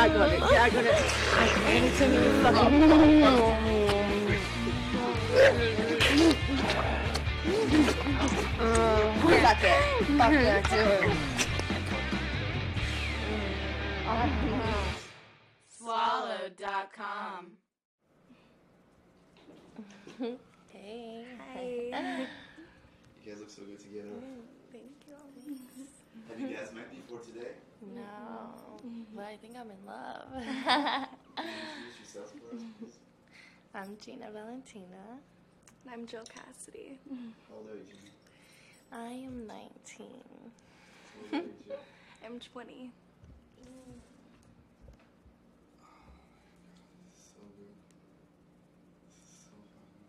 gag on it, gag on it. Anything you fucking. Fuck it. Fuck it. Swallow.com. Hey. Hi. You guys look so good together. Thank you. Have you guys met before today? No, but I think I'm in love. Can you introduce yourselves for us, please? I'm Gina Valentina. I'm Jill Cassidy. How old are you, Jimmy? I am 19. How old are you, Jill? I'm 20. So good. This is so fucking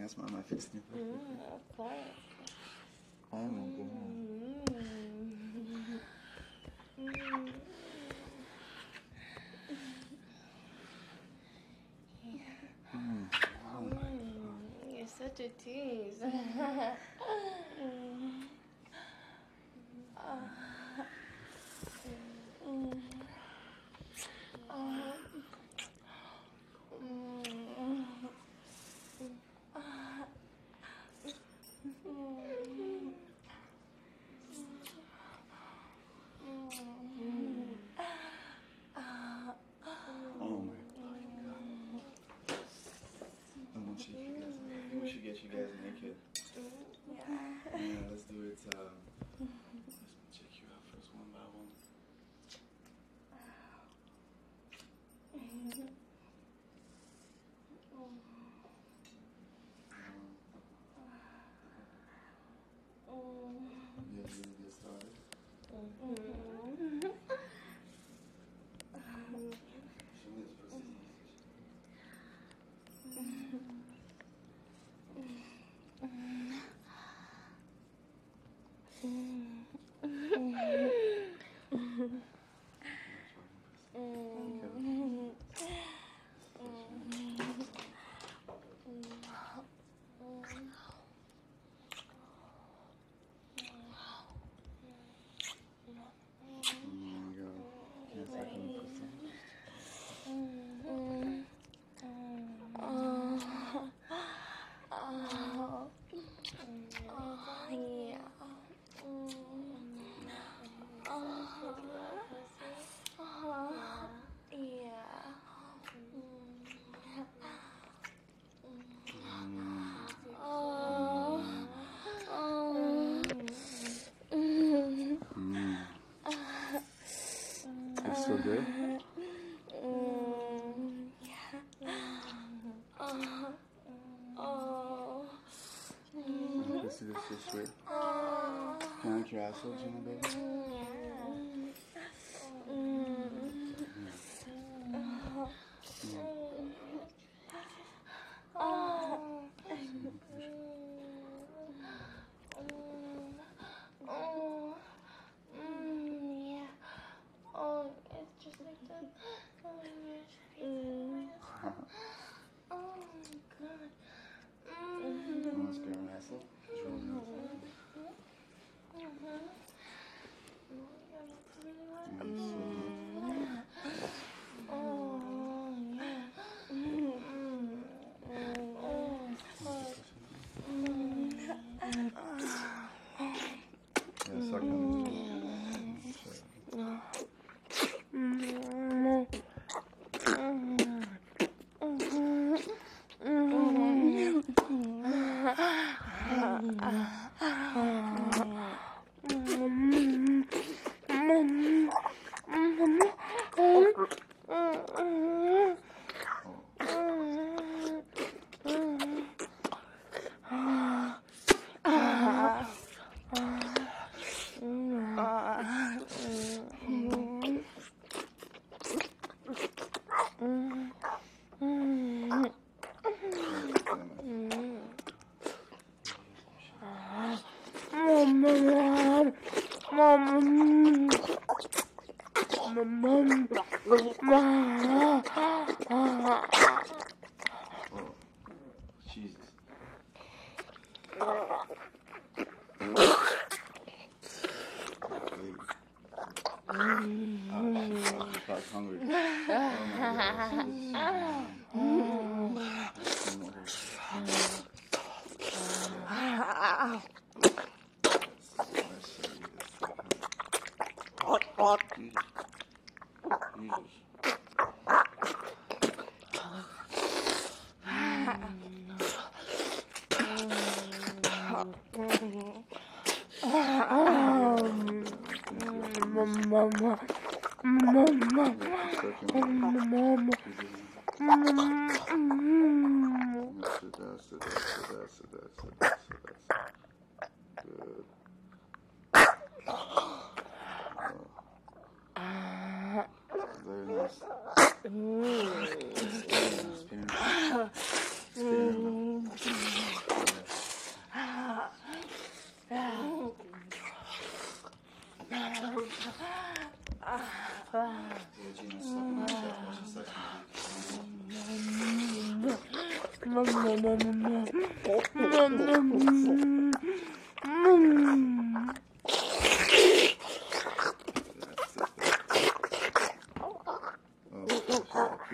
nice. Can I smile my face in your face? Mm, of course. I won't go home. Mm, you're such a tease. Oh my fucking god. I want you guys. I think we should get you naked. Yeah, Yeah, let's do it. Um, let's check you out first one by one. Yeah, we need to get started. Show me this pussy. Oh my god. Can't suck on the pussy. It's so good. This is so sweet. Can I lick your asshole, Gina, baby? Oh, 있어 Oh, Jesus. Oh, Oh my Sit Mama, mama, mama.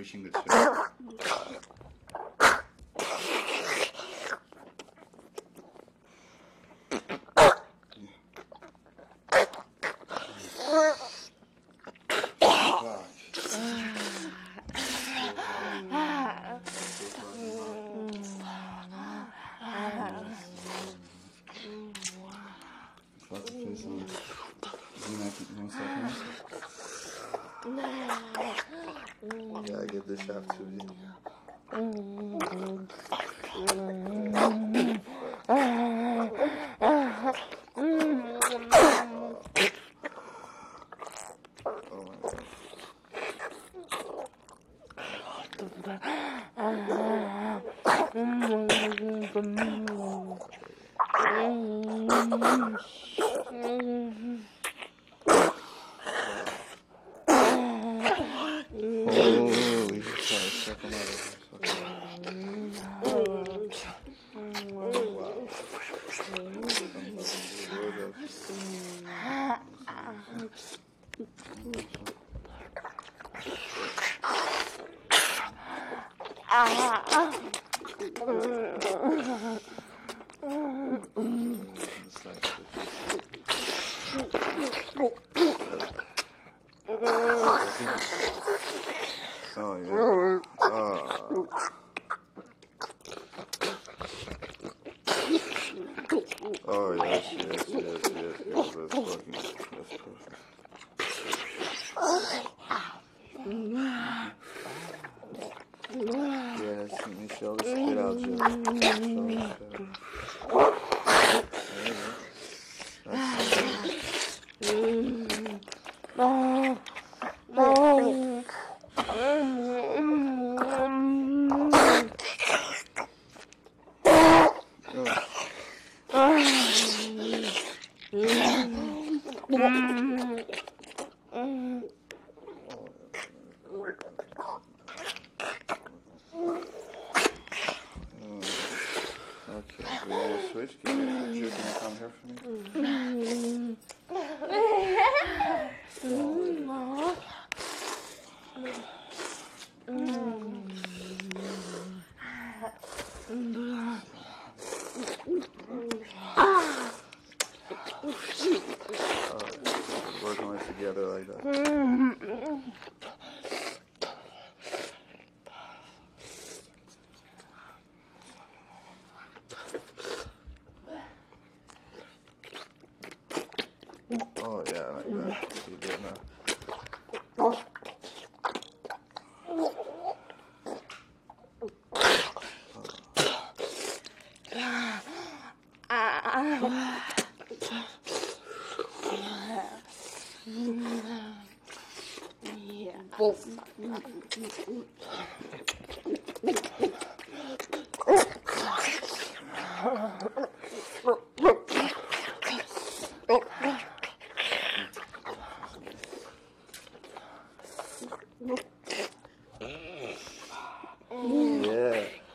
Appreciating the chair. Fuck the face on. Gina, you want to suck This shot too. Oh my god. Holy shit, suck him out of here. Suck him Oh yeah. Oh. Oh yes, yes, yes, yes, yes. That's fucking. That's perfect. Yeah, that's me. Show the spit out, Jill. Show the spit out. There you go. That's Okay, we want to switch. Can you, Jill, can you come here for me? Working on it together like that. Oh yeah, like that. You do it now. Yeah,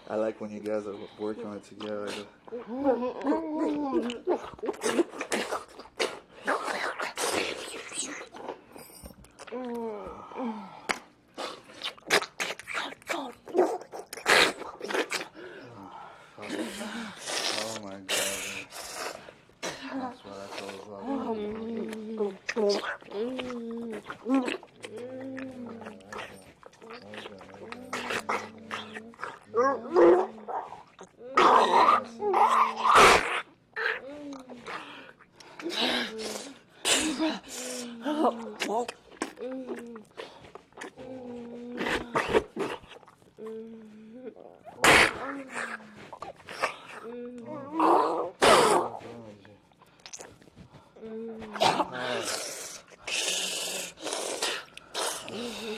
I like when you guys are working on it together. Like that.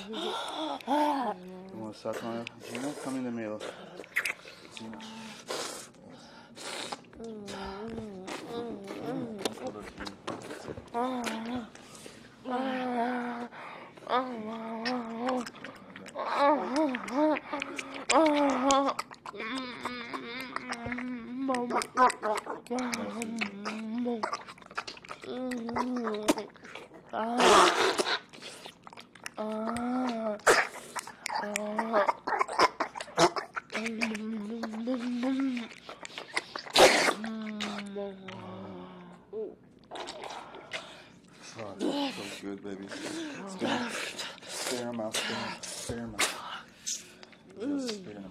You want to suck on it? Gina, come in the middle. Gina. Oh, that's so good, baby. Spit, spit in her mouth. Just in